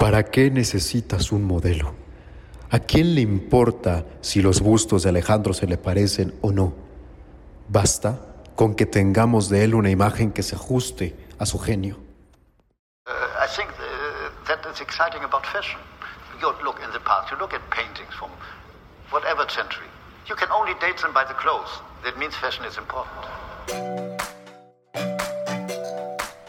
¿Para qué necesitas un modelo? ¿A quién le importa si los bustos de Alejandro se le parecen o no? Basta con que tengamos de él una imagen que se ajuste a su genio. Uh, I think uh, that is exciting about fashion. You look in the past, you look at paintings from whatever century. You can only date them by the clothes. That means fashion is important.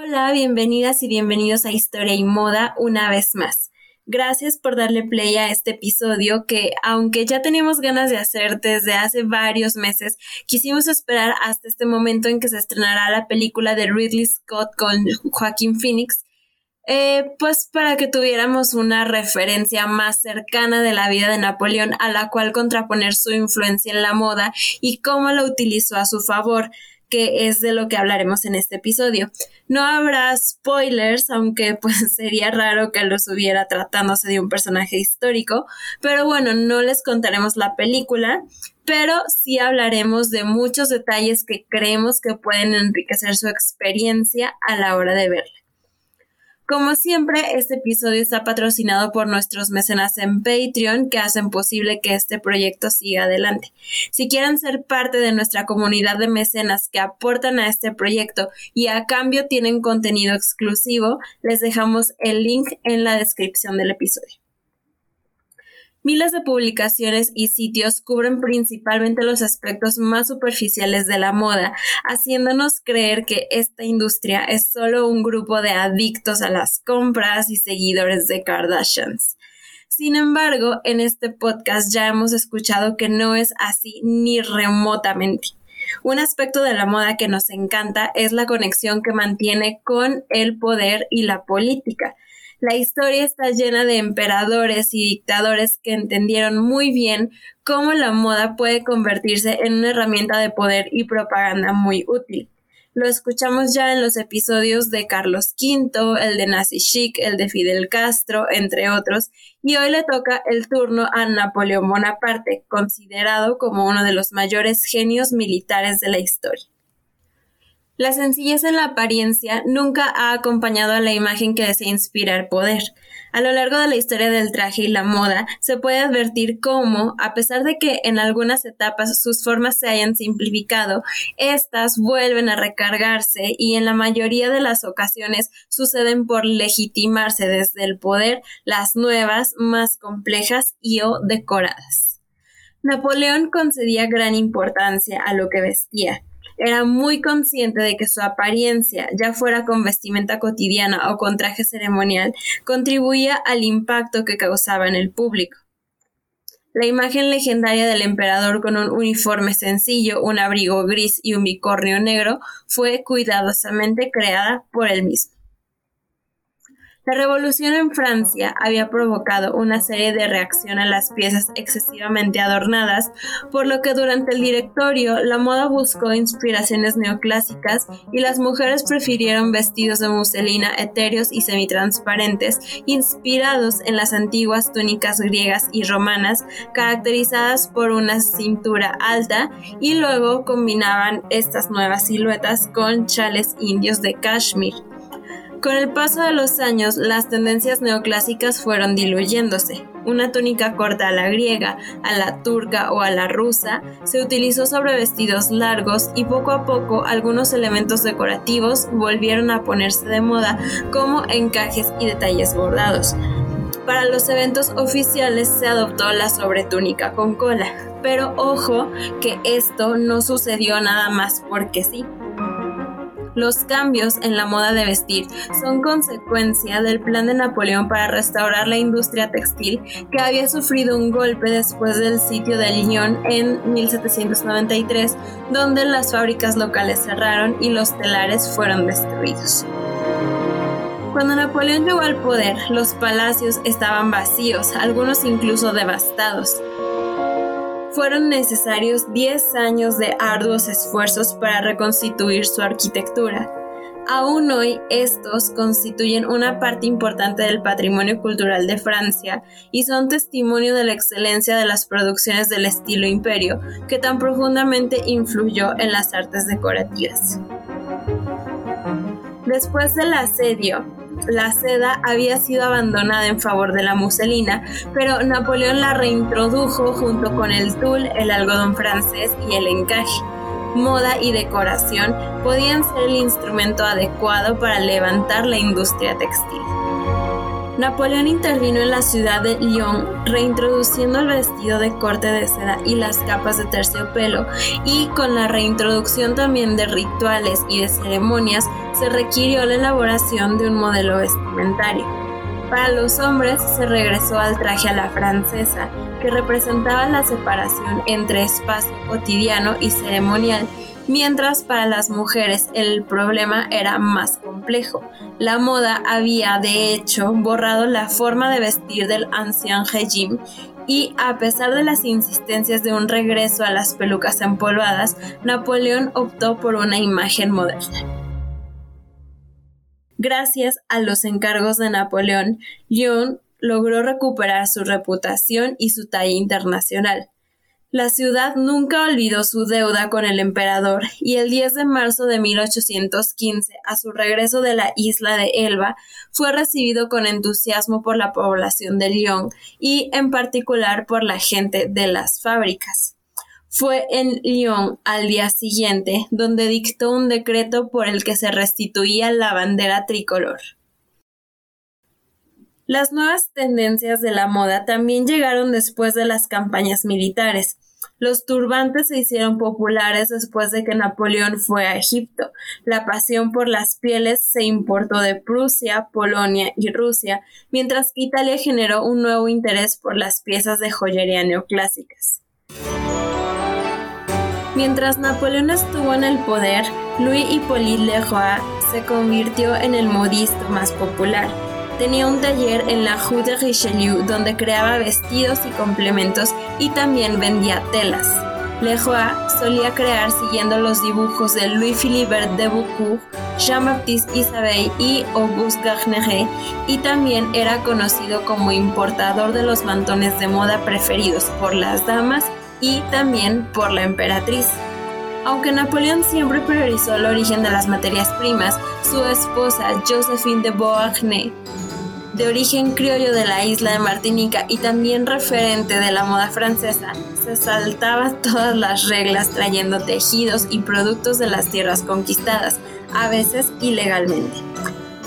Hola, bienvenidas y bienvenidos a Historia y Moda una vez más. Gracias por darle play a este episodio que, aunque ya teníamos ganas de hacer desde hace varios meses, quisimos esperar hasta este momento en que se estrenará la película de Ridley Scott con Joaquín Phoenix, eh, pues para que tuviéramos una referencia más cercana de la vida de Napoleón a la cual contraponer su influencia en la moda y cómo la utilizó a su favor que es de lo que hablaremos en este episodio. No habrá spoilers, aunque pues sería raro que los hubiera tratándose de un personaje histórico, pero bueno, no les contaremos la película, pero sí hablaremos de muchos detalles que creemos que pueden enriquecer su experiencia a la hora de verla. Como siempre, este episodio está patrocinado por nuestros mecenas en Patreon que hacen posible que este proyecto siga adelante. Si quieren ser parte de nuestra comunidad de mecenas que aportan a este proyecto y a cambio tienen contenido exclusivo, les dejamos el link en la descripción del episodio. Miles de publicaciones y sitios cubren principalmente los aspectos más superficiales de la moda, haciéndonos creer que esta industria es solo un grupo de adictos a las compras y seguidores de Kardashians. Sin embargo, en este podcast ya hemos escuchado que no es así ni remotamente. Un aspecto de la moda que nos encanta es la conexión que mantiene con el poder y la política la historia está llena de emperadores y dictadores que entendieron muy bien cómo la moda puede convertirse en una herramienta de poder y propaganda muy útil. Lo escuchamos ya en los episodios de Carlos V, el de Nazi Chic, el de Fidel Castro, entre otros, y hoy le toca el turno a Napoleón Bonaparte, considerado como uno de los mayores genios militares de la historia. La sencillez en la apariencia nunca ha acompañado a la imagen que desea inspirar poder. A lo largo de la historia del traje y la moda, se puede advertir cómo, a pesar de que en algunas etapas sus formas se hayan simplificado, éstas vuelven a recargarse y en la mayoría de las ocasiones suceden por legitimarse desde el poder las nuevas, más complejas y o decoradas. Napoleón concedía gran importancia a lo que vestía, era muy consciente de que su apariencia, ya fuera con vestimenta cotidiana o con traje ceremonial, contribuía al impacto que causaba en el público. La imagen legendaria del emperador con un uniforme sencillo, un abrigo gris y un bicornio negro fue cuidadosamente creada por él mismo. La revolución en Francia había provocado una serie de reacción a las piezas excesivamente adornadas, por lo que durante el directorio la moda buscó inspiraciones neoclásicas y las mujeres prefirieron vestidos de muselina etéreos y semitransparentes, inspirados en las antiguas túnicas griegas y romanas, caracterizadas por una cintura alta, y luego combinaban estas nuevas siluetas con chales indios de Kashmir. Con el paso de los años, las tendencias neoclásicas fueron diluyéndose. Una túnica corta a la griega, a la turca o a la rusa se utilizó sobre vestidos largos y poco a poco algunos elementos decorativos volvieron a ponerse de moda como encajes y detalles bordados. Para los eventos oficiales se adoptó la sobretúnica con cola, pero ojo que esto no sucedió nada más porque sí. Los cambios en la moda de vestir son consecuencia del plan de Napoleón para restaurar la industria textil que había sufrido un golpe después del sitio de Lyon en 1793, donde las fábricas locales cerraron y los telares fueron destruidos. Cuando Napoleón llegó al poder, los palacios estaban vacíos, algunos incluso devastados. Fueron necesarios 10 años de arduos esfuerzos para reconstituir su arquitectura. Aún hoy estos constituyen una parte importante del patrimonio cultural de Francia y son testimonio de la excelencia de las producciones del estilo imperio que tan profundamente influyó en las artes decorativas. Después del asedio, la seda había sido abandonada en favor de la muselina, pero Napoleón la reintrodujo junto con el tul, el algodón francés y el encaje. Moda y decoración podían ser el instrumento adecuado para levantar la industria textil. Napoleón intervino en la ciudad de Lyon, reintroduciendo el vestido de corte de seda y las capas de terciopelo, y con la reintroducción también de rituales y de ceremonias, se requirió la elaboración de un modelo vestimentario. Para los hombres se regresó al traje a la francesa, que representaba la separación entre espacio cotidiano y ceremonial, mientras para las mujeres el problema era más complejo. La moda había, de hecho, borrado la forma de vestir del ancien régime y a pesar de las insistencias de un regreso a las pelucas empolvadas, Napoleón optó por una imagen moderna. Gracias a los encargos de Napoleón, Lyon logró recuperar su reputación y su talla internacional. La ciudad nunca olvidó su deuda con el emperador y el 10 de marzo de 1815, a su regreso de la isla de Elba, fue recibido con entusiasmo por la población de Lyon y en particular por la gente de las fábricas. Fue en Lyon al día siguiente donde dictó un decreto por el que se restituía la bandera tricolor. Las nuevas tendencias de la moda también llegaron después de las campañas militares. Los turbantes se hicieron populares después de que Napoleón fue a Egipto. La pasión por las pieles se importó de Prusia, Polonia y Rusia, mientras que Italia generó un nuevo interés por las piezas de joyería neoclásicas. Mientras Napoleón estuvo en el poder, Louis Hippolyte Leroy se convirtió en el modisto más popular Tenía un taller en la Rue de Richelieu donde creaba vestidos y complementos y también vendía telas. Leroy solía crear siguiendo los dibujos de Louis-Philippe de Beaucourt, Jean-Baptiste Isabey y Auguste Garneret, y también era conocido como importador de los mantones de moda preferidos por las damas y también por la emperatriz. Aunque Napoleón siempre priorizó el origen de las materias primas, su esposa Josephine de Beauharnais de origen criollo de la isla de Martinica y también referente de la moda francesa, se saltaba todas las reglas trayendo tejidos y productos de las tierras conquistadas, a veces ilegalmente.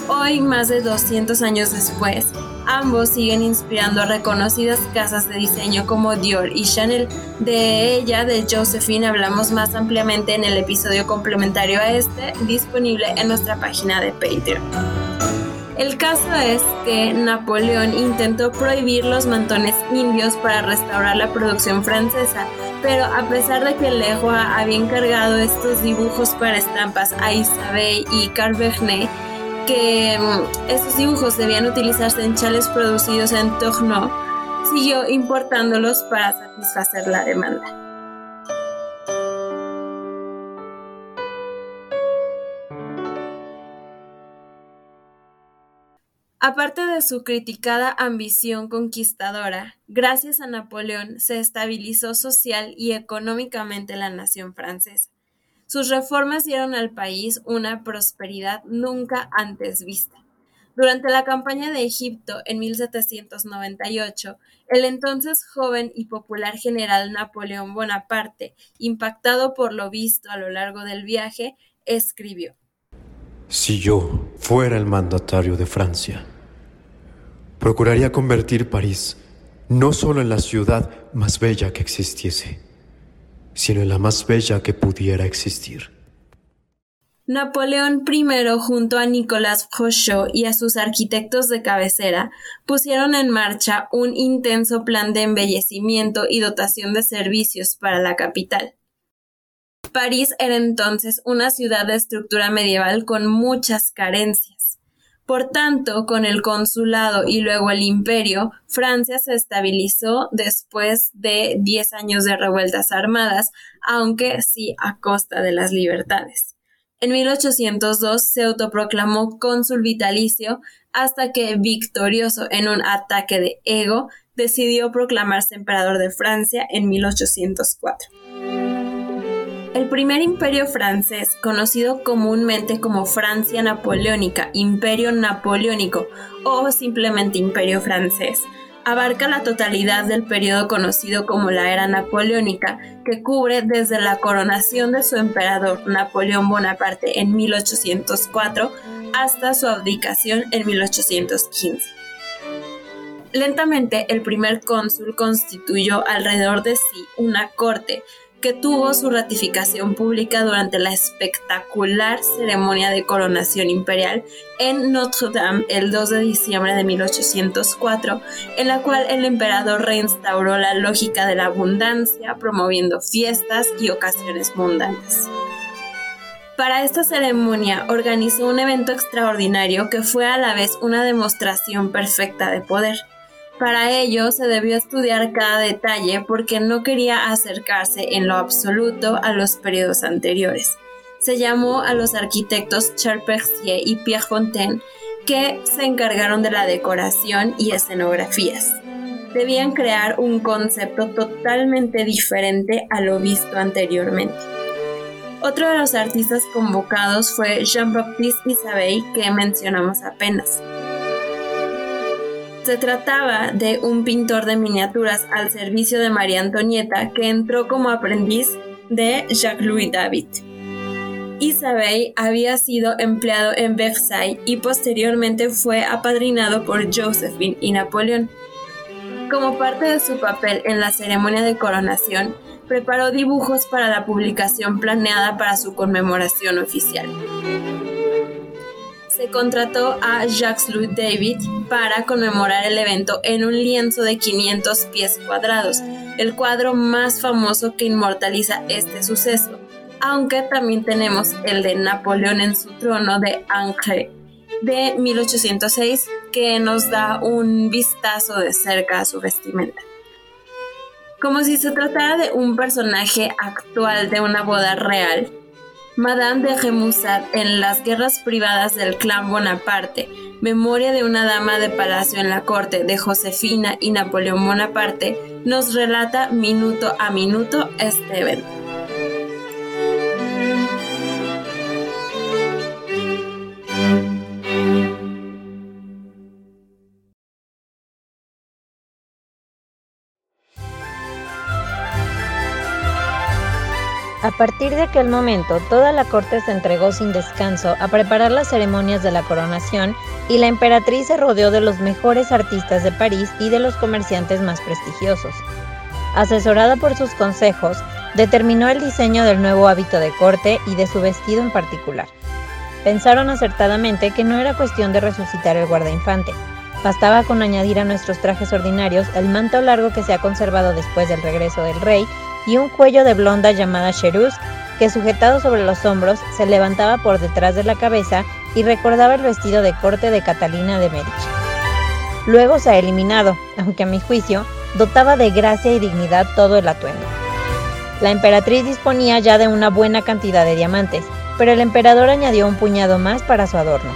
Hoy, más de 200 años después, ambos siguen inspirando a reconocidas casas de diseño como Dior y Chanel. De ella, de Josephine, hablamos más ampliamente en el episodio complementario a este, disponible en nuestra página de Patreon. El caso es que Napoleón intentó prohibir los mantones indios para restaurar la producción francesa, pero a pesar de que Leroy había encargado estos dibujos para estampas a Isabelle y Carl que mm, estos dibujos debían utilizarse en chales producidos en Tourneau, siguió importándolos para satisfacer la demanda. Aparte de su criticada ambición conquistadora, gracias a Napoleón se estabilizó social y económicamente la nación francesa. Sus reformas dieron al país una prosperidad nunca antes vista. Durante la campaña de Egipto en 1798, el entonces joven y popular general Napoleón Bonaparte, impactado por lo visto a lo largo del viaje, escribió Si yo fuera el mandatario de Francia, procuraría convertir París no solo en la ciudad más bella que existiese, sino en la más bella que pudiera existir. Napoleón I junto a Nicolas Frochot y a sus arquitectos de cabecera pusieron en marcha un intenso plan de embellecimiento y dotación de servicios para la capital. París era entonces una ciudad de estructura medieval con muchas carencias. Por tanto, con el consulado y luego el imperio, Francia se estabilizó después de 10 años de revueltas armadas, aunque sí a costa de las libertades. En 1802 se autoproclamó cónsul vitalicio hasta que, victorioso en un ataque de ego, decidió proclamarse emperador de Francia en 1804. El primer imperio francés, conocido comúnmente como Francia Napoleónica, Imperio Napoleónico o simplemente Imperio francés, abarca la totalidad del periodo conocido como la Era Napoleónica, que cubre desde la coronación de su emperador Napoleón Bonaparte en 1804 hasta su abdicación en 1815. Lentamente, el primer cónsul constituyó alrededor de sí una corte que tuvo su ratificación pública durante la espectacular ceremonia de coronación imperial en Notre Dame el 2 de diciembre de 1804, en la cual el emperador reinstauró la lógica de la abundancia, promoviendo fiestas y ocasiones mundanas. Para esta ceremonia organizó un evento extraordinario que fue a la vez una demostración perfecta de poder. Para ello se debió estudiar cada detalle porque no quería acercarse en lo absoluto a los periodos anteriores. Se llamó a los arquitectos Charpentier y Pierre Fontaine que se encargaron de la decoración y escenografías. Debían crear un concepto totalmente diferente a lo visto anteriormente. Otro de los artistas convocados fue Jean-Baptiste Isabey, que mencionamos apenas. Se trataba de un pintor de miniaturas al servicio de María Antonieta que entró como aprendiz de Jacques-Louis David. Isabel había sido empleado en Versailles y posteriormente fue apadrinado por Josephine y Napoleón. Como parte de su papel en la ceremonia de coronación, preparó dibujos para la publicación planeada para su conmemoración oficial se contrató a Jacques-Louis David para conmemorar el evento en un lienzo de 500 pies cuadrados, el cuadro más famoso que inmortaliza este suceso, aunque también tenemos el de Napoleón en su trono de Angers de 1806 que nos da un vistazo de cerca a su vestimenta. Como si se tratara de un personaje actual de una boda real, Madame de Remusat en Las guerras privadas del clan Bonaparte, memoria de una dama de palacio en la corte de Josefina y Napoleón Bonaparte, nos relata minuto a minuto este. Partir de aquel momento, toda la corte se entregó sin descanso a preparar las ceremonias de la coronación y la emperatriz se rodeó de los mejores artistas de París y de los comerciantes más prestigiosos. Asesorada por sus consejos, determinó el diseño del nuevo hábito de corte y de su vestido en particular. Pensaron acertadamente que no era cuestión de resucitar el guardainfante. Bastaba con añadir a nuestros trajes ordinarios el manto largo que se ha conservado después del regreso del rey y un cuello de blonda llamada cherus que sujetado sobre los hombros se levantaba por detrás de la cabeza y recordaba el vestido de corte de Catalina de Medici. Luego se ha eliminado, aunque a mi juicio dotaba de gracia y dignidad todo el atuendo. La emperatriz disponía ya de una buena cantidad de diamantes, pero el emperador añadió un puñado más para su adorno.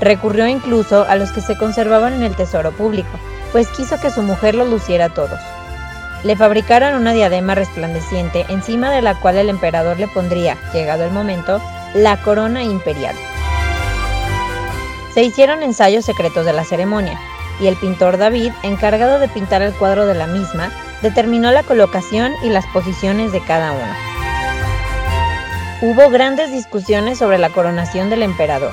Recurrió incluso a los que se conservaban en el tesoro público, pues quiso que su mujer lo luciera todos. Le fabricaron una diadema resplandeciente encima de la cual el emperador le pondría, llegado el momento, la corona imperial. Se hicieron ensayos secretos de la ceremonia, y el pintor David, encargado de pintar el cuadro de la misma, determinó la colocación y las posiciones de cada uno. Hubo grandes discusiones sobre la coronación del emperador.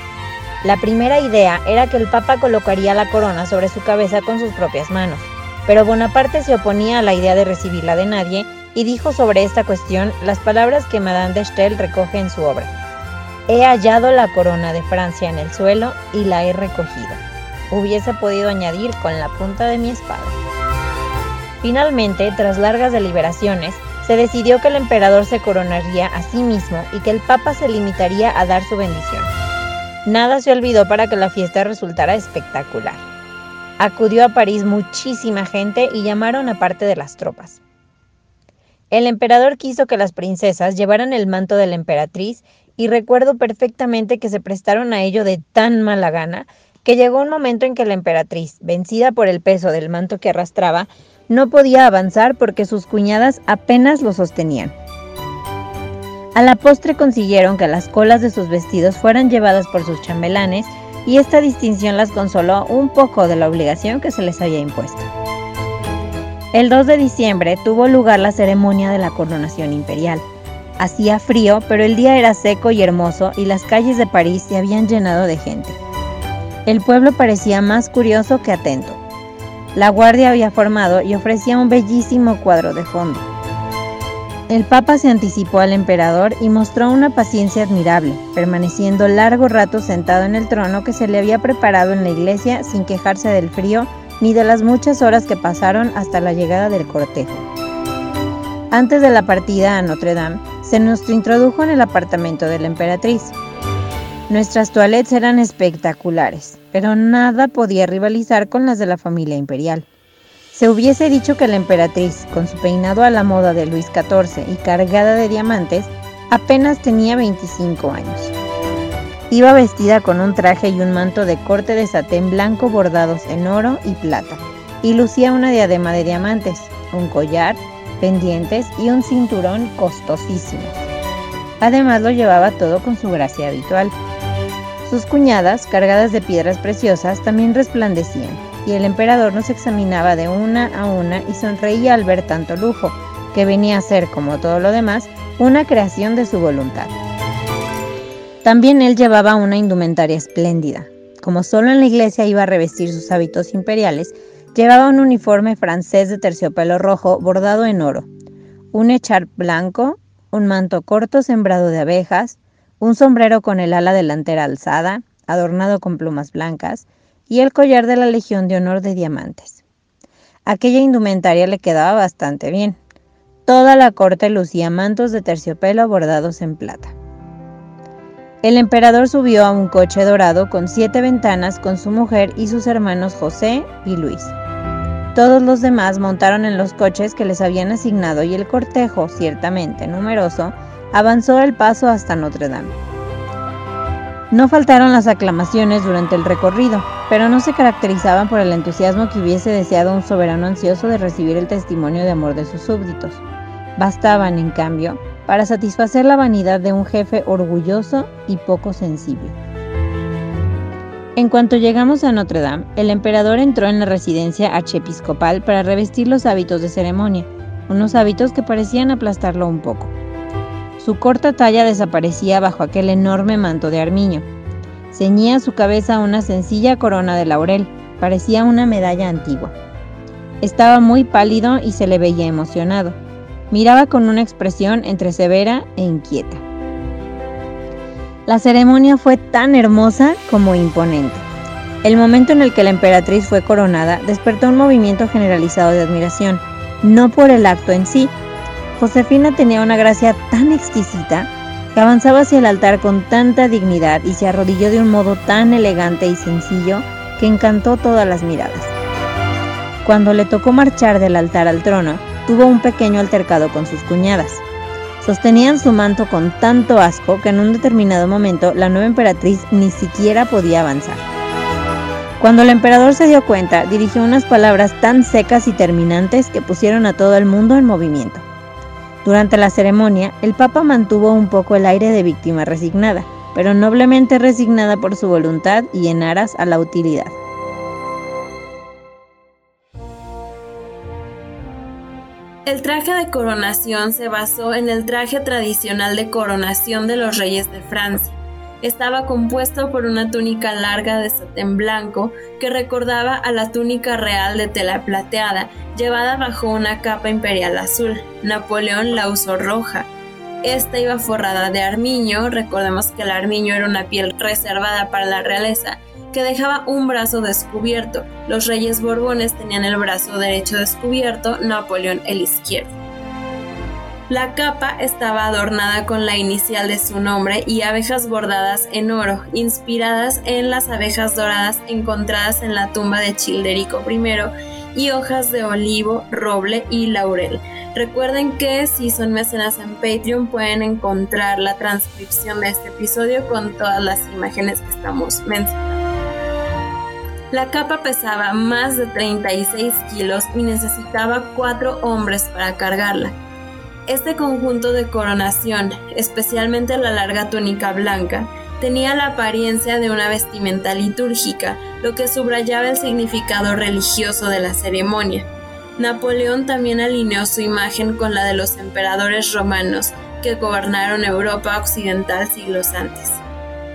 La primera idea era que el papa colocaría la corona sobre su cabeza con sus propias manos pero Bonaparte se oponía a la idea de recibirla de nadie y dijo sobre esta cuestión las palabras que Madame de Stael recoge en su obra. He hallado la corona de Francia en el suelo y la he recogido. Hubiese podido añadir con la punta de mi espada. Finalmente, tras largas deliberaciones, se decidió que el emperador se coronaría a sí mismo y que el papa se limitaría a dar su bendición. Nada se olvidó para que la fiesta resultara espectacular. Acudió a París muchísima gente y llamaron a parte de las tropas. El emperador quiso que las princesas llevaran el manto de la emperatriz y recuerdo perfectamente que se prestaron a ello de tan mala gana que llegó un momento en que la emperatriz, vencida por el peso del manto que arrastraba, no podía avanzar porque sus cuñadas apenas lo sostenían. A la postre consiguieron que las colas de sus vestidos fueran llevadas por sus chambelanes y esta distinción las consoló un poco de la obligación que se les había impuesto. El 2 de diciembre tuvo lugar la ceremonia de la coronación imperial. Hacía frío, pero el día era seco y hermoso y las calles de París se habían llenado de gente. El pueblo parecía más curioso que atento. La guardia había formado y ofrecía un bellísimo cuadro de fondo. El Papa se anticipó al emperador y mostró una paciencia admirable, permaneciendo largo rato sentado en el trono que se le había preparado en la iglesia sin quejarse del frío ni de las muchas horas que pasaron hasta la llegada del cortejo. Antes de la partida a Notre Dame, se nos introdujo en el apartamento de la emperatriz. Nuestras toilettes eran espectaculares, pero nada podía rivalizar con las de la familia imperial. Se hubiese dicho que la emperatriz, con su peinado a la moda de Luis XIV y cargada de diamantes, apenas tenía 25 años. Iba vestida con un traje y un manto de corte de satén blanco bordados en oro y plata, y lucía una diadema de diamantes, un collar, pendientes y un cinturón costosísimo. Además lo llevaba todo con su gracia habitual. Sus cuñadas, cargadas de piedras preciosas, también resplandecían, y el emperador nos examinaba de una a una y sonreía al ver tanto lujo, que venía a ser, como todo lo demás, una creación de su voluntad. También él llevaba una indumentaria espléndida. Como solo en la iglesia iba a revestir sus hábitos imperiales, llevaba un uniforme francés de terciopelo rojo bordado en oro, un echar blanco, un manto corto sembrado de abejas, un sombrero con el ala delantera alzada, adornado con plumas blancas, y el collar de la Legión de Honor de diamantes. Aquella indumentaria le quedaba bastante bien. Toda la corte lucía mantos de terciopelo bordados en plata. El emperador subió a un coche dorado con siete ventanas con su mujer y sus hermanos José y Luis. Todos los demás montaron en los coches que les habían asignado y el cortejo, ciertamente numeroso, avanzó el paso hasta Notre Dame. No faltaron las aclamaciones durante el recorrido, pero no se caracterizaban por el entusiasmo que hubiese deseado un soberano ansioso de recibir el testimonio de amor de sus súbditos. Bastaban, en cambio, para satisfacer la vanidad de un jefe orgulloso y poco sensible. En cuanto llegamos a Notre Dame, el emperador entró en la residencia archiepiscopal para revestir los hábitos de ceremonia, unos hábitos que parecían aplastarlo un poco. Su corta talla desaparecía bajo aquel enorme manto de armiño. Ceñía su cabeza una sencilla corona de laurel, parecía una medalla antigua. Estaba muy pálido y se le veía emocionado. Miraba con una expresión entre severa e inquieta. La ceremonia fue tan hermosa como imponente. El momento en el que la emperatriz fue coronada despertó un movimiento generalizado de admiración, no por el acto en sí, Josefina tenía una gracia tan exquisita avanzaba hacia el altar con tanta dignidad y se arrodilló de un modo tan elegante y sencillo que encantó todas las miradas. Cuando le tocó marchar del altar al trono, tuvo un pequeño altercado con sus cuñadas. Sostenían su manto con tanto asco que en un determinado momento la nueva emperatriz ni siquiera podía avanzar. Cuando el emperador se dio cuenta, dirigió unas palabras tan secas y terminantes que pusieron a todo el mundo en movimiento. Durante la ceremonia, el Papa mantuvo un poco el aire de víctima resignada, pero noblemente resignada por su voluntad y en aras a la utilidad. El traje de coronación se basó en el traje tradicional de coronación de los reyes de Francia estaba compuesto por una túnica larga de satén blanco que recordaba a la túnica real de tela plateada, llevada bajo una capa imperial azul. Napoleón la usó roja. Esta iba forrada de armiño, recordemos que el armiño era una piel reservada para la realeza, que dejaba un brazo descubierto. Los reyes borbones tenían el brazo derecho descubierto, Napoleón el izquierdo. La capa estaba adornada con la inicial de su nombre y abejas bordadas en oro, inspiradas en las abejas doradas encontradas en la tumba de Childerico I, y hojas de olivo, roble y laurel. Recuerden que si son mecenas en Patreon pueden encontrar la transcripción de este episodio con todas las imágenes que estamos mencionando. La capa pesaba más de 36 kilos y necesitaba cuatro hombres para cargarla. Este conjunto de coronación, especialmente la larga túnica blanca, tenía la apariencia de una vestimenta litúrgica, lo que subrayaba el significado religioso de la ceremonia. Napoleón también alineó su imagen con la de los emperadores romanos que gobernaron Europa occidental siglos antes.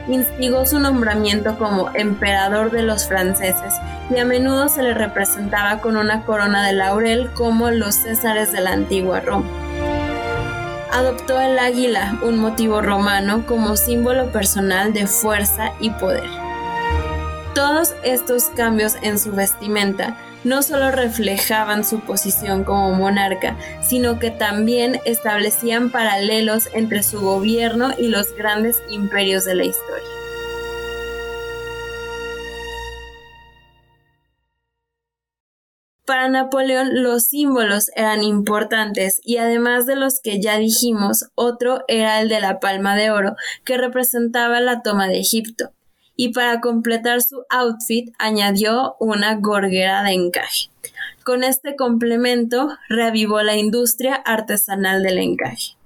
Instigó su nombramiento como emperador de los franceses y a menudo se le representaba con una corona de laurel como los césares de la antigua Roma adoptó el águila, un motivo romano, como símbolo personal de fuerza y poder. Todos estos cambios en su vestimenta no solo reflejaban su posición como monarca, sino que también establecían paralelos entre su gobierno y los grandes imperios de la historia. Para Napoleón los símbolos eran importantes y además de los que ya dijimos, otro era el de la palma de oro que representaba la toma de Egipto. Y para completar su outfit añadió una gorguera de encaje. Con este complemento reavivó la industria artesanal del encaje.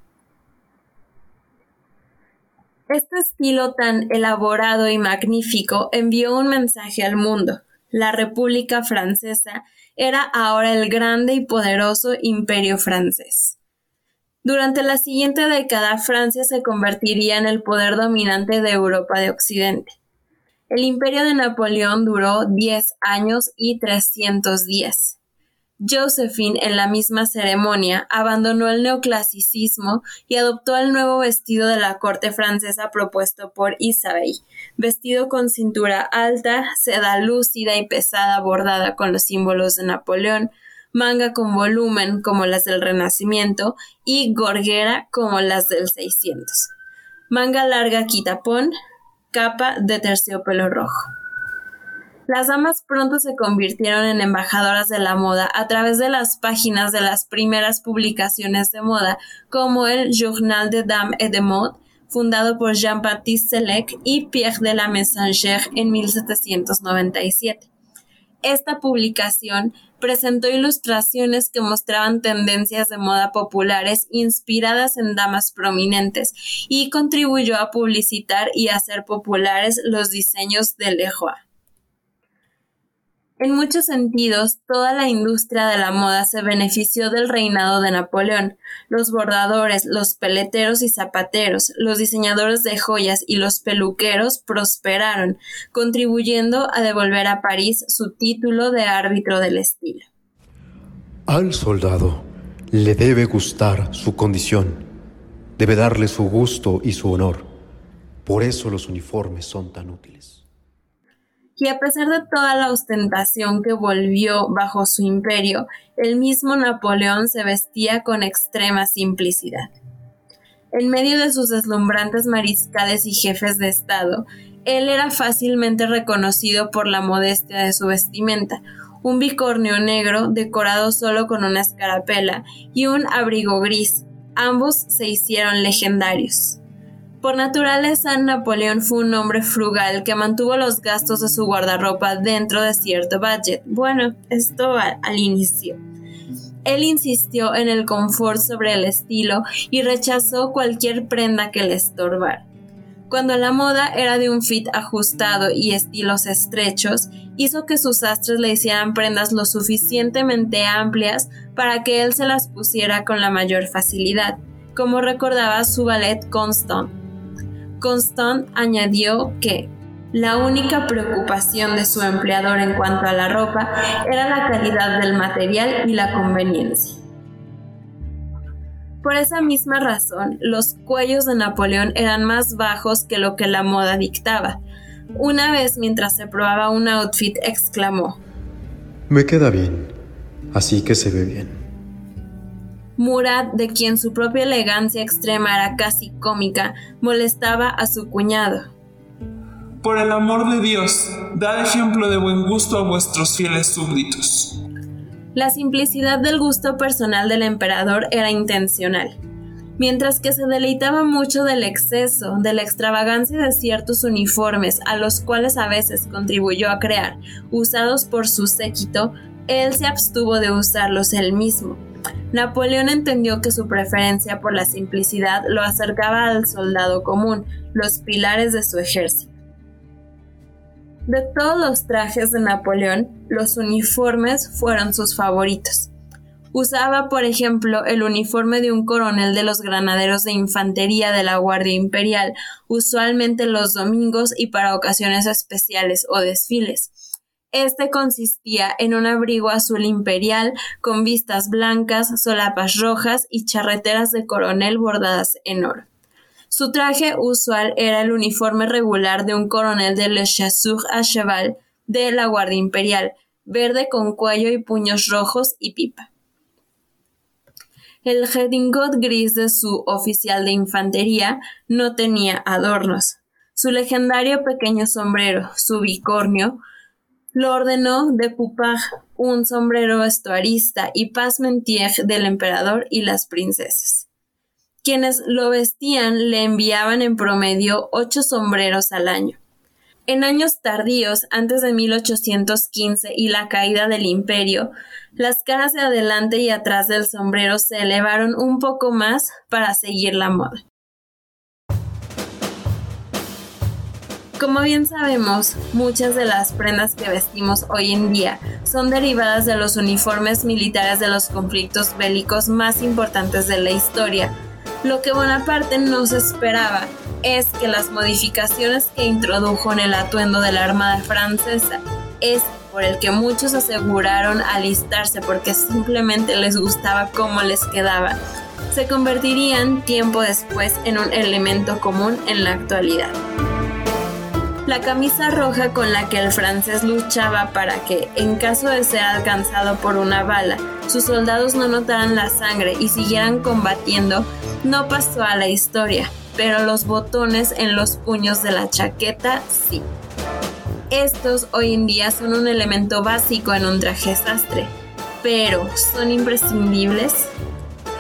Este estilo tan elaborado y magnífico envió un mensaje al mundo. La República Francesa era ahora el grande y poderoso imperio francés. Durante la siguiente década, Francia se convertiría en el poder dominante de Europa de Occidente. El imperio de Napoleón duró 10 años y 300 días. Josephine, en la misma ceremonia, abandonó el neoclasicismo y adoptó el nuevo vestido de la corte francesa propuesto por Isabel, vestido con cintura alta, seda lúcida y pesada bordada con los símbolos de Napoleón, manga con volumen como las del Renacimiento y gorguera como las del 600. Manga larga quitapón, capa de terciopelo rojo. Las damas pronto se convirtieron en embajadoras de la moda a través de las páginas de las primeras publicaciones de moda, como el Journal de Dames et de Mode, fundado por Jean-Baptiste Selec y Pierre de la Messangère en 1797. Esta publicación presentó ilustraciones que mostraban tendencias de moda populares inspiradas en damas prominentes y contribuyó a publicitar y hacer populares los diseños de Leroy. En muchos sentidos, toda la industria de la moda se benefició del reinado de Napoleón. Los bordadores, los peleteros y zapateros, los diseñadores de joyas y los peluqueros prosperaron, contribuyendo a devolver a París su título de árbitro del estilo. Al soldado le debe gustar su condición, debe darle su gusto y su honor. Por eso los uniformes son tan útiles y a pesar de toda la ostentación que volvió bajo su imperio, el mismo Napoleón se vestía con extrema simplicidad. En medio de sus deslumbrantes mariscales y jefes de Estado, él era fácilmente reconocido por la modestia de su vestimenta, un bicornio negro decorado solo con una escarapela y un abrigo gris. Ambos se hicieron legendarios. Por naturaleza, Napoleón fue un hombre frugal que mantuvo los gastos de su guardarropa dentro de cierto budget. Bueno, esto al, inicio. Él insistió en el confort sobre el estilo y rechazó cualquier prenda que le estorbara. Cuando la moda era de un fit ajustado y estilos estrechos, hizo que sus astres le hicieran prendas lo suficientemente amplias para que él se las pusiera con la mayor facilidad, como recordaba su ballet Constant Constant añadió que la única preocupación de su empleador en cuanto a la ropa era la calidad del material y la conveniencia. Por esa misma razón, los cuellos de Napoleón eran más bajos que lo que la moda dictaba. Una vez mientras se probaba un outfit exclamó, Me queda bien, así que se ve bien. Murat, de quien su propia elegancia extrema era casi cómica, molestaba a su cuñado. Por el amor de Dios, dad ejemplo de buen gusto a vuestros fieles súbditos. La simplicidad del gusto personal del emperador era intencional. Mientras que se deleitaba mucho del exceso, de la extravagancia de ciertos uniformes a los cuales a veces contribuyó a crear, usados por su séquito, él se abstuvo de usarlos él mismo. Napoleón entendió que su preferencia por la simplicidad lo acercaba al soldado común, los pilares de su ejército. De todos los trajes de Napoleón, los uniformes fueron sus favoritos. Usaba, por ejemplo, el uniforme de un coronel de los granaderos de infantería de la Guardia Imperial, usualmente los domingos y para ocasiones especiales o desfiles. Este consistía en un abrigo azul imperial con vistas blancas, solapas rojas y charreteras de coronel bordadas en oro. Su traje usual era el uniforme regular de un coronel de Le Chasseur à Cheval de la Guardia Imperial, verde con cuello y puños rojos y pipa. El redingot gris de su oficial de infantería no tenía adornos. Su legendario pequeño sombrero, su bicornio, lo ordenó de Poupard, un sombrero estuarista y pasmentier del emperador y las princesas. Quienes lo vestían le enviaban en promedio ocho sombreros al año. En años tardíos, antes de 1815 y la caída del imperio, las caras de adelante y atrás del sombrero se elevaron un poco más para seguir la moda. Como bien sabemos, muchas de las prendas que vestimos hoy en día son derivadas de los uniformes militares de los conflictos bélicos más importantes de la historia, lo que Bonaparte no se esperaba es que las modificaciones que introdujo en el atuendo de la Armada francesa es por el que muchos aseguraron alistarse porque simplemente les gustaba cómo les quedaba, se convertirían tiempo después en un elemento común en la actualidad. La camisa roja con la que el francés luchaba para que, en caso de ser alcanzado por una bala, sus soldados no notaran la sangre y siguieran combatiendo, no pasó a la historia, pero los botones en los puños de la chaqueta sí. Estos hoy en día son un elemento básico en un traje sastre, pero ¿son imprescindibles?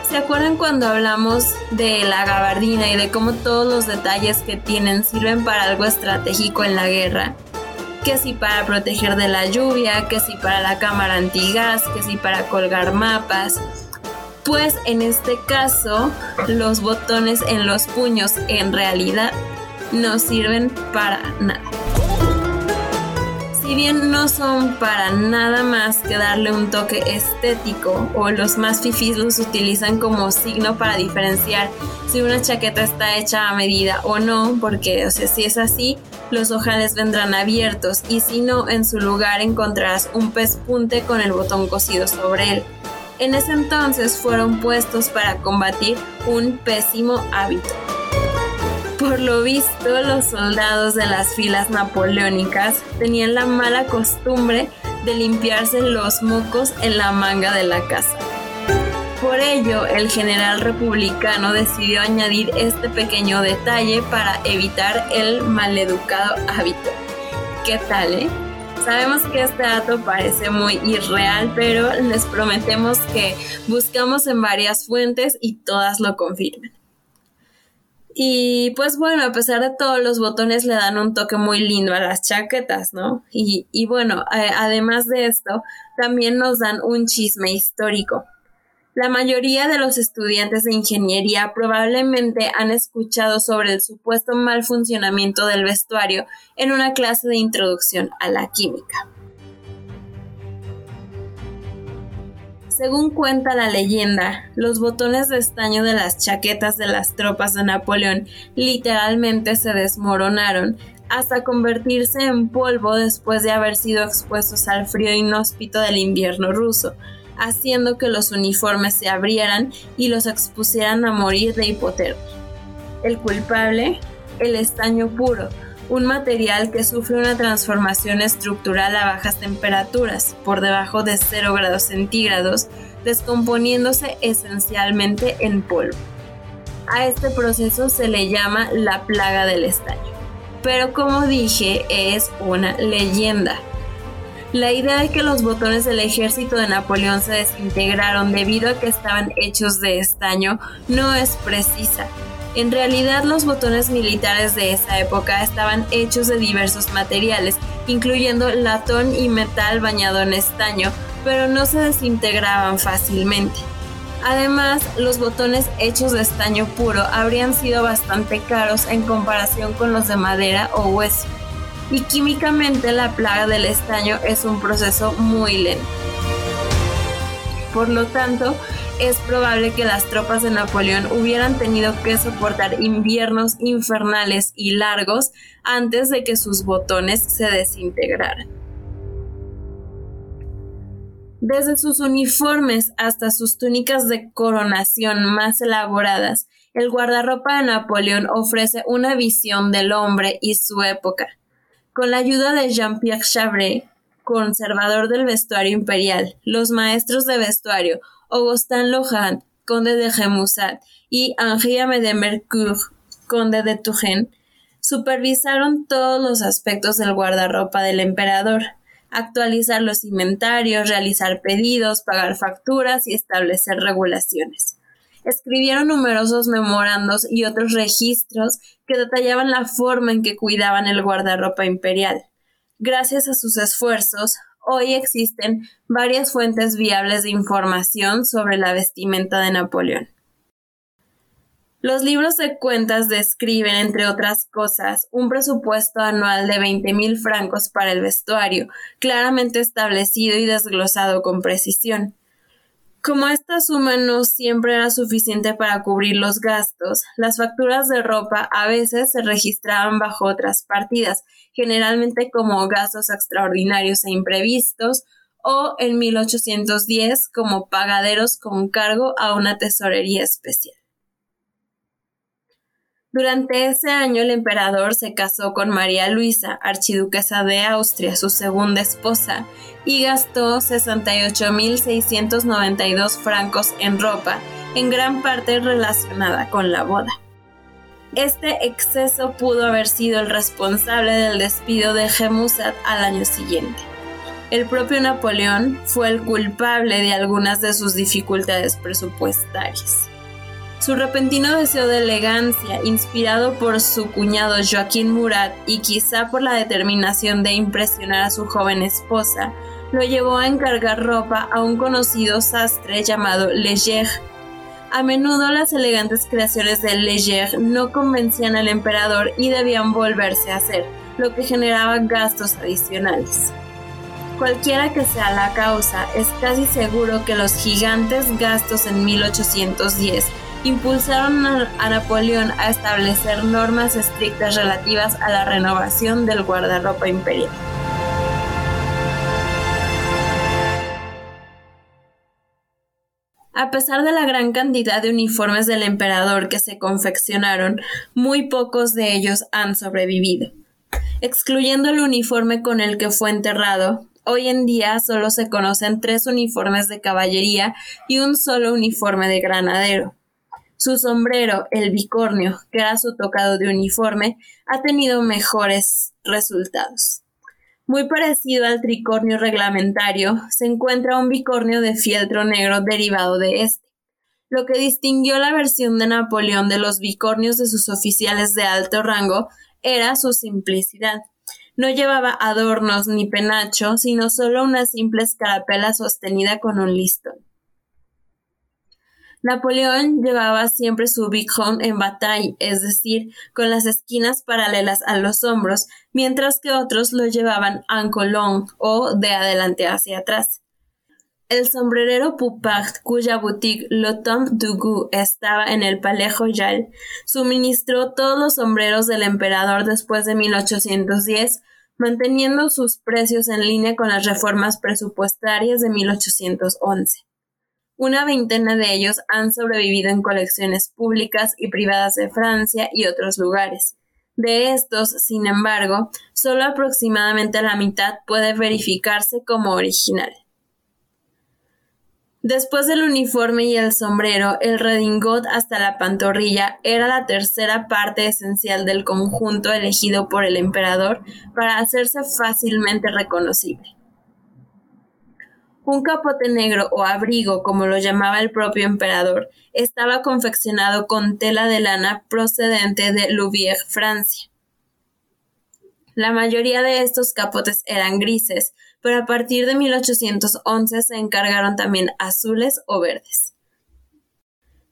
¿Se acuerdan cuando hablamos de la gabardina y de cómo todos los detalles que tienen sirven para algo estratégico en la guerra? Que si para proteger de la lluvia, que si para la cámara antigas, que si para colgar mapas. Pues en este caso, los botones en los puños en realidad no sirven para nada si bien no son para nada más que darle un toque estético o los más fifís los utilizan como signo para diferenciar si una chaqueta está hecha a medida o no, porque o sea, si es así, los ojales vendrán abiertos y si no, en su lugar encontrarás un pespunte con el botón cosido sobre él. En ese entonces fueron puestos para combatir un pésimo hábito. Por lo visto, los soldados de las filas napoleónicas tenían la mala costumbre de limpiarse los mocos en la manga de la casa. Por ello, el general republicano decidió añadir este pequeño detalle para evitar el maleducado hábito. ¿Qué tal, eh? Sabemos que este dato parece muy irreal, pero les prometemos que buscamos en varias fuentes y todas lo confirman. Y pues bueno, a pesar de todo, los botones le dan un toque muy lindo a las chaquetas, ¿no? Y, y bueno, además de esto, también nos dan un chisme histórico. La mayoría de los estudiantes de ingeniería probablemente han escuchado sobre el supuesto mal funcionamiento del vestuario en una clase de introducción a la química. Según cuenta la leyenda, los botones de estaño de las chaquetas de las tropas de Napoleón literalmente se desmoronaron hasta convertirse en polvo después de haber sido expuestos al frío inhóspito del invierno ruso, haciendo que los uniformes se abrieran y los expusieran a morir de hipotermia. El culpable, el estaño puro, un material que sufre una transformación estructural a bajas temperaturas, por debajo de 0 grados centígrados, descomponiéndose esencialmente en polvo. A este proceso se le llama la plaga del estaño. Pero como dije, es una leyenda. La idea de que los botones del ejército de Napoleón se desintegraron debido a que estaban hechos de estaño no es precisa. En realidad los botones militares de esa época estaban hechos de diversos materiales, incluyendo latón y metal bañado en estaño, pero no se desintegraban fácilmente. Además, los botones hechos de estaño puro habrían sido bastante caros en comparación con los de madera o hueso y químicamente la plaga del estaño es un proceso muy lento. Por lo tanto, es probable que las tropas de Napoleón hubieran tenido que soportar inviernos infernales y largos antes de que sus botones se desintegraran. Desde sus uniformes hasta sus túnicas de coronación más elaboradas, el guardarropa de Napoleón ofrece una visión del hombre y su época con la ayuda de Jean-Pierre Chavret, conservador del vestuario imperial, los maestros de vestuario Augustin Lohand, conde de Remusat, y Henri de conde de Touraine, supervisaron todos los aspectos del guardarropa del emperador, actualizar los inventarios, realizar pedidos, pagar facturas y establecer regulaciones escribieron numerosos memorandos y otros registros que detallaban la forma en que cuidaban el guardarropa imperial. Gracias a sus esfuerzos, hoy existen varias fuentes viables de información sobre la vestimenta de Napoleón. Los libros de cuentas describen, entre otras cosas, un presupuesto anual de 20 mil francos para el vestuario, claramente establecido y desglosado con precisión. Como esta suma no siempre era suficiente para cubrir los gastos, las facturas de ropa a veces se registraban bajo otras partidas, generalmente como gastos extraordinarios e imprevistos, o en 1810 como pagaderos con cargo a una tesorería especial. Durante ese año el emperador se casó con María Luisa, archiduquesa de Austria, su segunda esposa, y gastó 68.692 francos en ropa, en gran parte relacionada con la boda. Este exceso pudo haber sido el responsable del despido de Gemusat al año siguiente. El propio Napoleón fue el culpable de algunas de sus dificultades presupuestarias. Su repentino deseo de elegancia, inspirado por su cuñado Joaquín Murat y quizá por la determinación de impresionar a su joven esposa, lo llevó a encargar ropa a un conocido sastre llamado Leger. A menudo las elegantes creaciones de Leger no convencían al emperador y debían volverse a hacer, lo que generaba gastos adicionales. Cualquiera que sea la causa, es casi seguro que los gigantes gastos en 1810 impulsaron a Napoleón a establecer normas estrictas relativas a la renovación del guardarropa imperial. A pesar de la gran cantidad de uniformes del emperador que se confeccionaron, muy pocos de ellos han sobrevivido. Excluyendo el uniforme con el que fue enterrado, hoy en día solo se conocen tres uniformes de caballería y un solo uniforme de granadero. Su sombrero, el bicornio, que era su tocado de uniforme, ha tenido mejores resultados. Muy parecido al tricornio reglamentario, se encuentra un bicornio de fieltro negro derivado de este. Lo que distinguió la versión de Napoleón de los bicornios de sus oficiales de alto rango era su simplicidad. No llevaba adornos ni penacho, sino solo una simple escarapela sostenida con un listón. Napoleón llevaba siempre su bighorn en bataille, es decir, con las esquinas paralelas a los hombros, mientras que otros lo llevaban en colón o de adelante hacia atrás. El sombrerero Poupart, cuya boutique Temps du Goût estaba en el Palais Royal, suministró todos los sombreros del emperador después de 1810, manteniendo sus precios en línea con las reformas presupuestarias de 1811. Una veintena de ellos han sobrevivido en colecciones públicas y privadas de Francia y otros lugares. De estos, sin embargo, solo aproximadamente la mitad puede verificarse como original. Después del uniforme y el sombrero, el redingot hasta la pantorrilla era la tercera parte esencial del conjunto elegido por el emperador para hacerse fácilmente reconocible. Un capote negro o abrigo, como lo llamaba el propio emperador, estaba confeccionado con tela de lana procedente de Louviers, Francia. La mayoría de estos capotes eran grises, pero a partir de 1811 se encargaron también azules o verdes.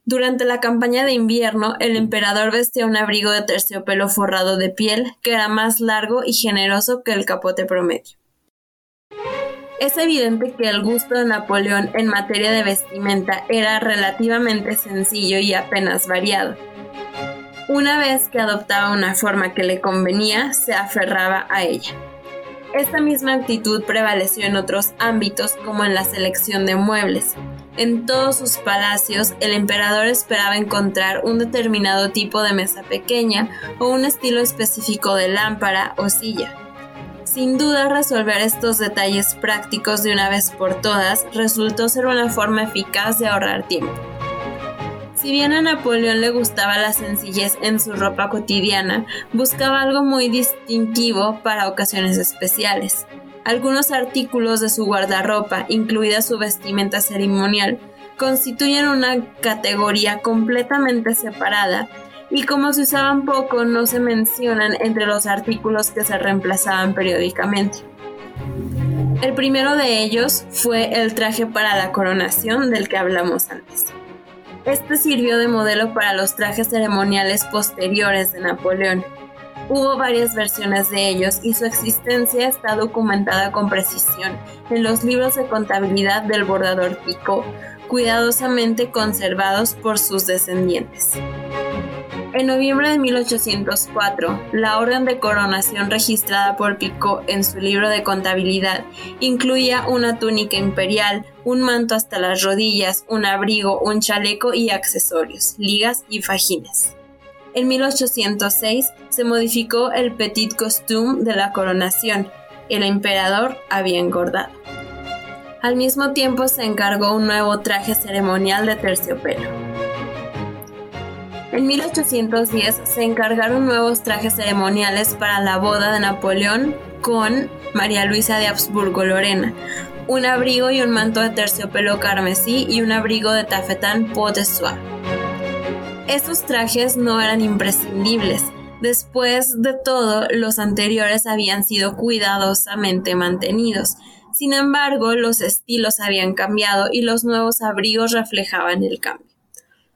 Durante la campaña de invierno, el emperador vestía un abrigo de terciopelo forrado de piel, que era más largo y generoso que el capote promedio. Es evidente que el gusto de Napoleón en materia de vestimenta era relativamente sencillo y apenas variado. Una vez que adoptaba una forma que le convenía, se aferraba a ella. Esta misma actitud prevaleció en otros ámbitos como en la selección de muebles. En todos sus palacios, el emperador esperaba encontrar un determinado tipo de mesa pequeña o un estilo específico de lámpara o silla. Sin duda, resolver estos detalles prácticos de una vez por todas resultó ser una forma eficaz de ahorrar tiempo. Si bien a Napoleón le gustaba la sencillez en su ropa cotidiana, buscaba algo muy distintivo para ocasiones especiales. Algunos artículos de su guardarropa, incluida su vestimenta ceremonial, constituyen una categoría completamente separada y como se usaban poco no se mencionan entre los artículos que se reemplazaban periódicamente. El primero de ellos fue el traje para la coronación del que hablamos antes. Este sirvió de modelo para los trajes ceremoniales posteriores de Napoleón. Hubo varias versiones de ellos y su existencia está documentada con precisión en los libros de contabilidad del bordador Picot, cuidadosamente conservados por sus descendientes. En noviembre de 1804, la orden de coronación registrada por Picot en su libro de contabilidad incluía una túnica imperial, un manto hasta las rodillas, un abrigo, un chaleco y accesorios, ligas y fajines. En 1806 se modificó el petit costume de la coronación. El emperador había engordado. Al mismo tiempo se encargó un nuevo traje ceremonial de terciopelo. En 1810 se encargaron nuevos trajes ceremoniales para la boda de Napoleón con María Luisa de Habsburgo-Lorena, un abrigo y un manto de terciopelo carmesí y un abrigo de tafetán pot de soie. Estos trajes no eran imprescindibles. Después de todo, los anteriores habían sido cuidadosamente mantenidos. Sin embargo, los estilos habían cambiado y los nuevos abrigos reflejaban el cambio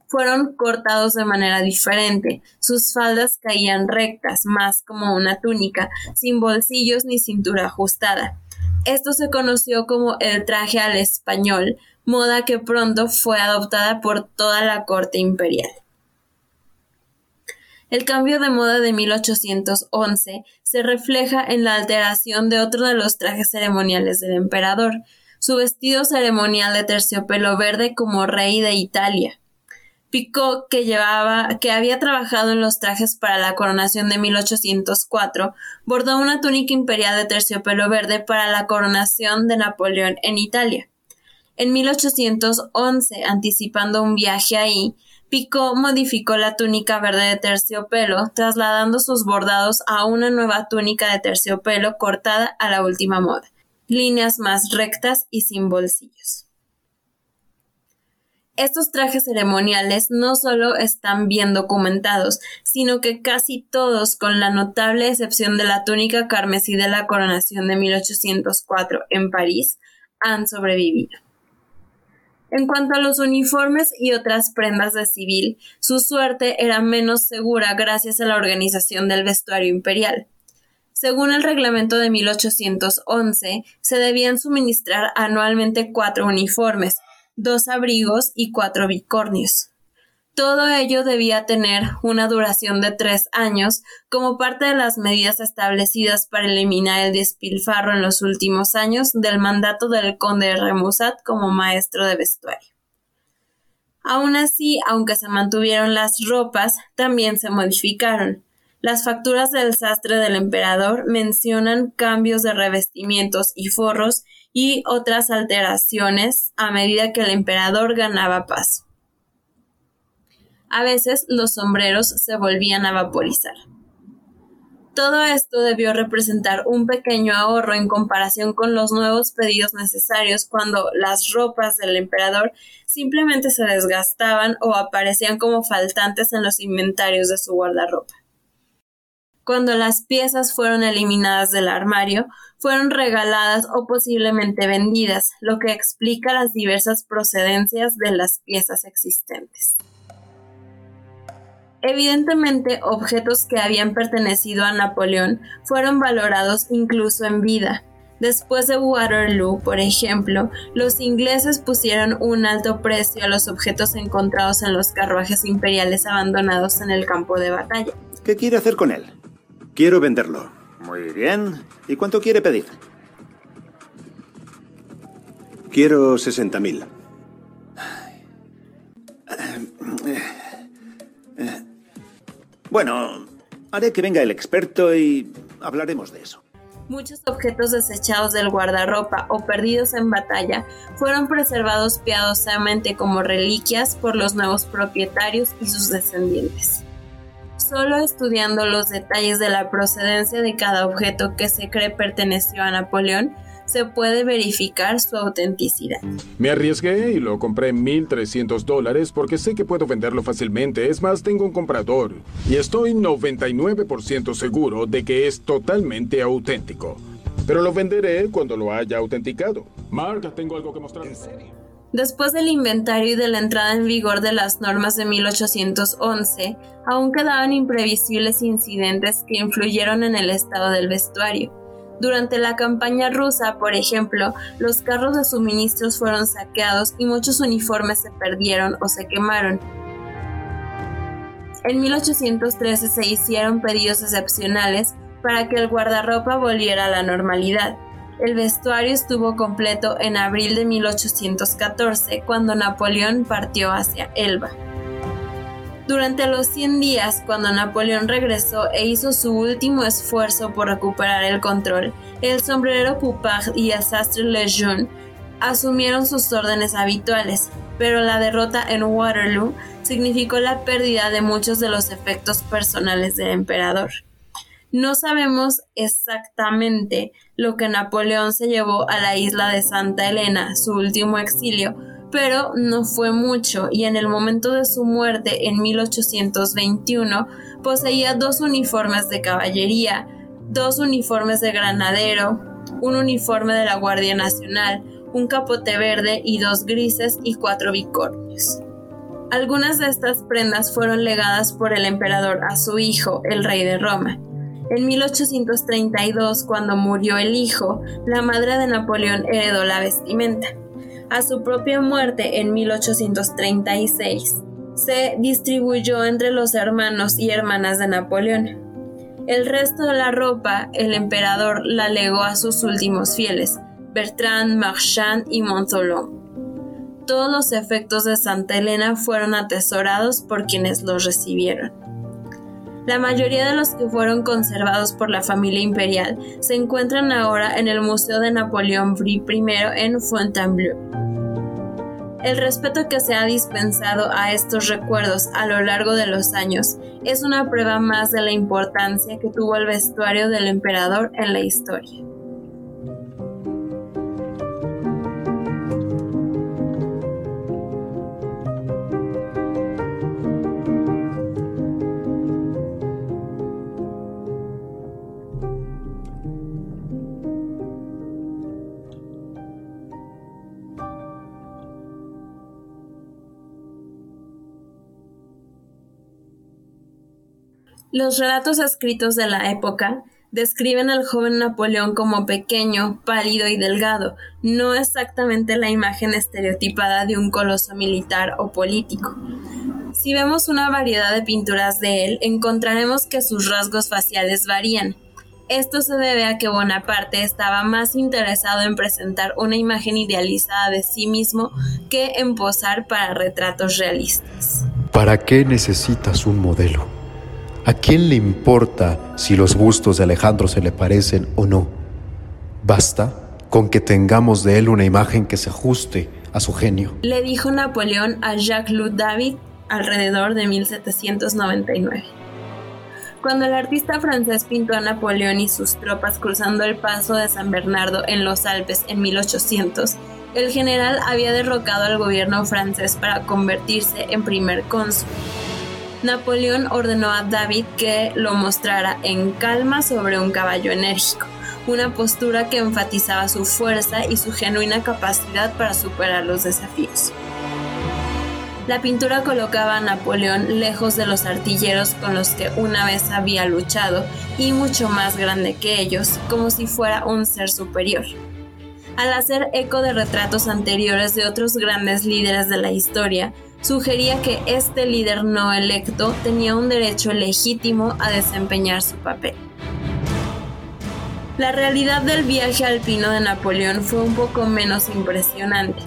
fueron cortados de manera diferente. Sus faldas caían rectas, más como una túnica, sin bolsillos ni cintura ajustada. Esto se conoció como el traje al español, moda que pronto fue adoptada por toda la corte imperial. El cambio de moda de 1811 se refleja en la alteración de otro de los trajes ceremoniales del emperador, su vestido ceremonial de terciopelo verde como rey de Italia. Picot, que había trabajado en los trajes para la coronación de 1804, bordó una túnica imperial de terciopelo verde para la coronación de Napoleón en Italia. En 1811, anticipando un viaje ahí, Picot modificó la túnica verde de terciopelo, trasladando sus bordados a una nueva túnica de terciopelo cortada a la última moda, líneas más rectas y sin bolsillos estos trajes ceremoniales no solo están bien documentados, sino que casi todos, con la notable excepción de la túnica carmesí de la coronación de 1804 en París, han sobrevivido. En cuanto a los uniformes y otras prendas de civil, su suerte era menos segura gracias a la organización del vestuario imperial. Según el reglamento de 1811, se debían suministrar anualmente cuatro uniformes, dos abrigos y cuatro bicornios. Todo ello debía tener una duración de tres años como parte de las medidas establecidas para eliminar el despilfarro en los últimos años del mandato del conde de Remusat como maestro de vestuario. Aún así, aunque se mantuvieron las ropas, también se modificaron. Las facturas del sastre del emperador mencionan cambios de revestimientos y forros y otras alteraciones a medida que el emperador ganaba paso. A veces los sombreros se volvían a vaporizar. Todo esto debió representar un pequeño ahorro en comparación con los nuevos pedidos necesarios cuando las ropas del emperador simplemente se desgastaban o aparecían como faltantes en los inventarios de su guardarropa. Cuando las piezas fueron eliminadas del armario, fueron regaladas o posiblemente vendidas, lo que explica las diversas procedencias de las piezas existentes. Evidentemente, objetos que habían pertenecido a Napoleón fueron valorados incluso en vida. Después de Waterloo, por ejemplo, los ingleses pusieron un alto precio a los objetos encontrados en los carruajes imperiales abandonados en el campo de batalla. ¿Qué quiere hacer con él? Quiero venderlo. Muy bien. ¿Y cuánto quiere pedir? Quiero 60.000. Bueno, haré que venga el experto y hablaremos de eso. Muchos objetos desechados del guardarropa o perdidos en batalla fueron preservados piadosamente como reliquias por los nuevos propietarios y sus descendientes. Solo estudiando los detalles de la procedencia de cada objeto que se cree perteneció a Napoleón, se puede verificar su autenticidad. Me arriesgué y lo compré en 1.300 dólares porque sé que puedo venderlo fácilmente. Es más, tengo un comprador. Y estoy 99% seguro de que es totalmente auténtico. Pero lo venderé cuando lo haya autenticado. Mark, tengo algo que mostrar. ¿En serio? Después del inventario y de la entrada en vigor de las normas de 1811, aún quedaban imprevisibles incidentes que influyeron en el estado del vestuario. Durante la campaña rusa, por ejemplo, los carros de suministros fueron saqueados y muchos uniformes se perdieron o se quemaron. En 1813 se hicieron pedidos excepcionales para que el guardarropa volviera a la normalidad. El vestuario estuvo completo en abril de 1814, cuando Napoleón partió hacia Elba. Durante los 100 días, cuando Napoleón regresó e hizo su último esfuerzo por recuperar el control, el sombrero Poupard y el sastre Lejeune asumieron sus órdenes habituales, pero la derrota en Waterloo significó la pérdida de muchos de los efectos personales del emperador. No sabemos exactamente lo que Napoleón se llevó a la isla de Santa Elena, su último exilio, pero no fue mucho y en el momento de su muerte en 1821 poseía dos uniformes de caballería, dos uniformes de granadero, un uniforme de la Guardia Nacional, un capote verde y dos grises y cuatro bicornios. Algunas de estas prendas fueron legadas por el emperador a su hijo, el rey de Roma. En 1832, cuando murió el hijo, la madre de Napoleón heredó la vestimenta a su propia muerte en 1836, se distribuyó entre los hermanos y hermanas de Napoleón. El resto de la ropa el emperador la legó a sus últimos fieles, Bertrand, Marchand y Montholon. Todos los efectos de Santa Elena fueron atesorados por quienes los recibieron. La mayoría de los que fueron conservados por la familia imperial se encuentran ahora en el Museo de Napoleón I en Fontainebleau. El respeto que se ha dispensado a estos recuerdos a lo largo de los años es una prueba más de la importancia que tuvo el vestuario del emperador en la historia. Los relatos escritos de la época describen al joven Napoleón como pequeño, pálido y delgado, no exactamente la imagen estereotipada de un coloso militar o político. Si vemos una variedad de pinturas de él, encontraremos que sus rasgos faciales varían. Esto se debe a que Bonaparte estaba más interesado en presentar una imagen idealizada de sí mismo que en posar para retratos realistas. ¿Para qué necesitas un modelo? ¿A quién le importa si los bustos de Alejandro se le parecen o no? Basta con que tengamos de él una imagen que se ajuste a su genio. Le dijo Napoleón a Jacques-Louis David alrededor de 1799. Cuando el artista francés pintó a Napoleón y sus tropas cruzando el paso de San Bernardo en los Alpes en 1800, el general había derrocado al gobierno francés para convertirse en primer cónsul. Napoleón ordenó a David que lo mostrara en calma sobre un caballo enérgico, una postura que enfatizaba su fuerza y su genuina capacidad para superar los desafíos. La pintura colocaba a Napoleón lejos de los artilleros con los que una vez había luchado y mucho más grande que ellos, como si fuera un ser superior. Al hacer eco de retratos anteriores de otros grandes líderes de la historia, sugería que este líder no electo tenía un derecho legítimo a desempeñar su papel. La realidad del viaje alpino de Napoleón fue un poco menos impresionante.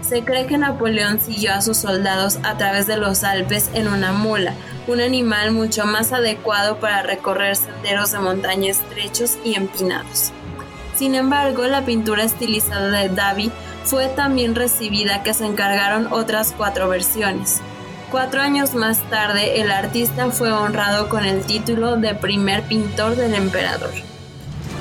Se cree que Napoleón siguió a sus soldados a través de los Alpes en una mula, un animal mucho más adecuado para recorrer senderos de montaña estrechos y empinados. Sin embargo, la pintura estilizada de Davy fue tan bien recibida que se encargaron otras cuatro versiones. Cuatro años más tarde, el artista fue honrado con el título de primer pintor del emperador.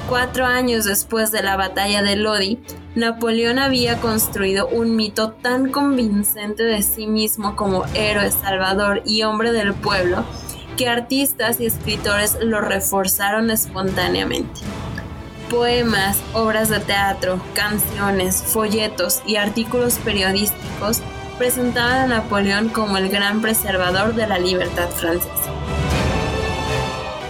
Cuatro años después de la batalla de Lodi, Napoleón había construido un mito tan convincente de sí mismo como héroe, salvador y hombre del pueblo, que artistas y escritores lo reforzaron espontáneamente. Poemas, obras de teatro, canciones, folletos y artículos periodísticos presentaban a Napoleón como el gran preservador de la libertad francesa.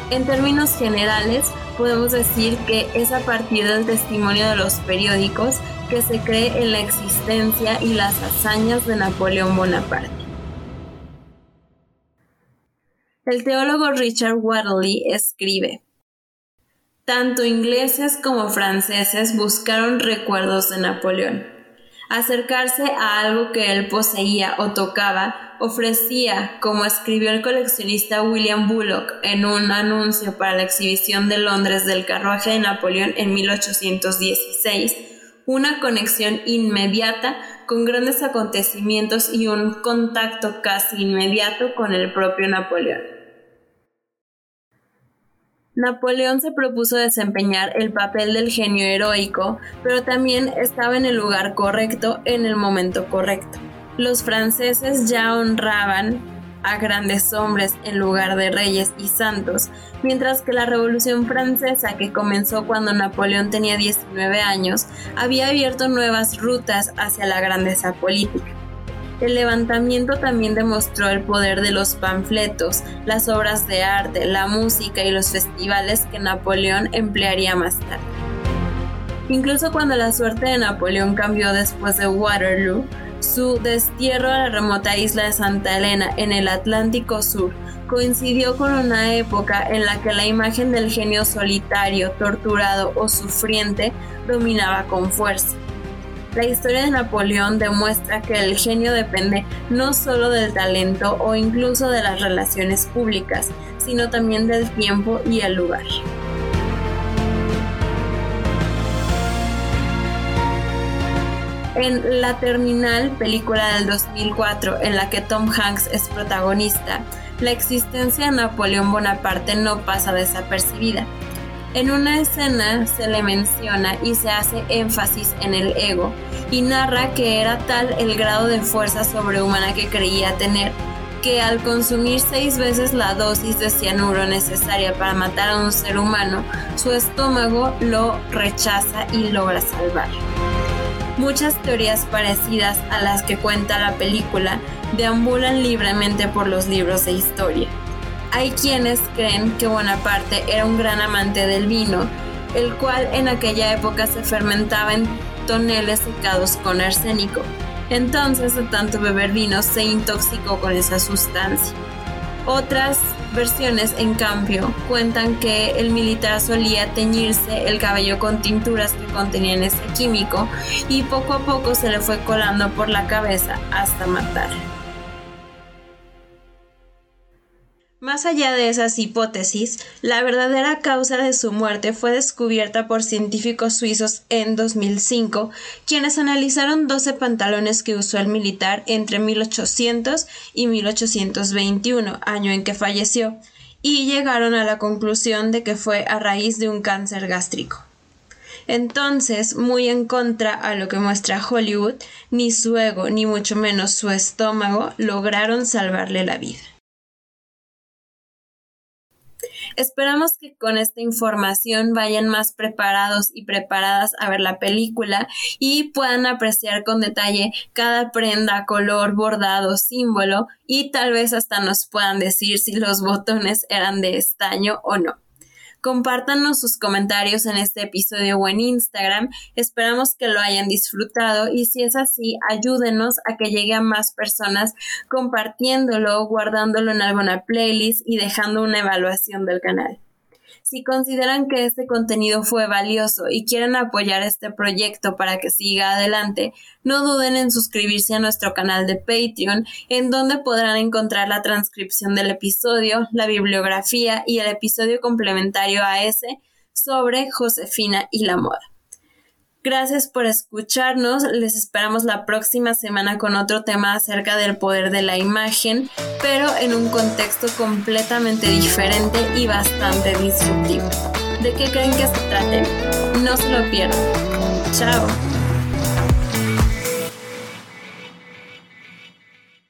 En términos generales, podemos decir que es a partir del testimonio de los periódicos que se cree en la existencia y las hazañas de Napoleón Bonaparte. El teólogo Richard Wadley escribe, tanto ingleses como franceses buscaron recuerdos de Napoleón. Acercarse a algo que él poseía o tocaba ofrecía, como escribió el coleccionista William Bullock en un anuncio para la exhibición de Londres del carruaje de Napoleón en 1816, una conexión inmediata con grandes acontecimientos y un contacto casi inmediato con el propio Napoleón. Napoleón se propuso desempeñar el papel del genio heroico, pero también estaba en el lugar correcto en el momento correcto. Los franceses ya honraban a grandes hombres en lugar de reyes y santos, mientras que la Revolución Francesa, que comenzó cuando Napoleón tenía 19 años, había abierto nuevas rutas hacia la grandeza política. El levantamiento también demostró el poder de los panfletos, las obras de arte, la música y los festivales que Napoleón emplearía más tarde. Incluso cuando la suerte de Napoleón cambió después de Waterloo, su destierro a la remota isla de Santa Elena en el Atlántico Sur coincidió con una época en la que la imagen del genio solitario, torturado o sufriente dominaba con fuerza. La historia de Napoleón demuestra que el genio depende no solo del talento o incluso de las relaciones públicas, sino también del tiempo y el lugar. En La Terminal, película del 2004 en la que Tom Hanks es protagonista, la existencia de Napoleón Bonaparte no pasa desapercibida. En una escena se le menciona y se hace énfasis en el ego y narra que era tal el grado de fuerza sobrehumana que creía tener que al consumir seis veces la dosis de cianuro necesaria para matar a un ser humano, su estómago lo rechaza y logra salvar. Muchas teorías parecidas a las que cuenta la película deambulan libremente por los libros de historia. Hay quienes creen que Bonaparte era un gran amante del vino, el cual en aquella época se fermentaba en toneles secados con arsénico. Entonces, de tanto beber vino, se intoxicó con esa sustancia. Otras versiones, en cambio, cuentan que el militar solía teñirse el cabello con tinturas que contenían ese químico y poco a poco se le fue colando por la cabeza hasta matar. Más allá de esas hipótesis, la verdadera causa de su muerte fue descubierta por científicos suizos en 2005, quienes analizaron 12 pantalones que usó el militar entre 1800 y 1821, año en que falleció, y llegaron a la conclusión de que fue a raíz de un cáncer gástrico. Entonces, muy en contra a lo que muestra Hollywood, ni su ego, ni mucho menos su estómago lograron salvarle la vida. Esperamos que con esta información vayan más preparados y preparadas a ver la película y puedan apreciar con detalle cada prenda, color, bordado, símbolo y tal vez hasta nos puedan decir si los botones eran de estaño o no. Compártanos sus comentarios en este episodio o en Instagram. Esperamos que lo hayan disfrutado y si es así, ayúdenos a que llegue a más personas compartiéndolo, guardándolo en alguna playlist y dejando una evaluación del canal. Si consideran que este contenido fue valioso y quieren apoyar este proyecto para que siga adelante, no duden en suscribirse a nuestro canal de Patreon, en donde podrán encontrar la transcripción del episodio, la bibliografía y el episodio complementario a ese sobre Josefina y la moda. Gracias por escucharnos. Les esperamos la próxima semana con otro tema acerca del poder de la imagen, pero en un contexto completamente diferente y bastante disruptivo. ¿De qué creen que se trate? No se lo pierdan. Chao.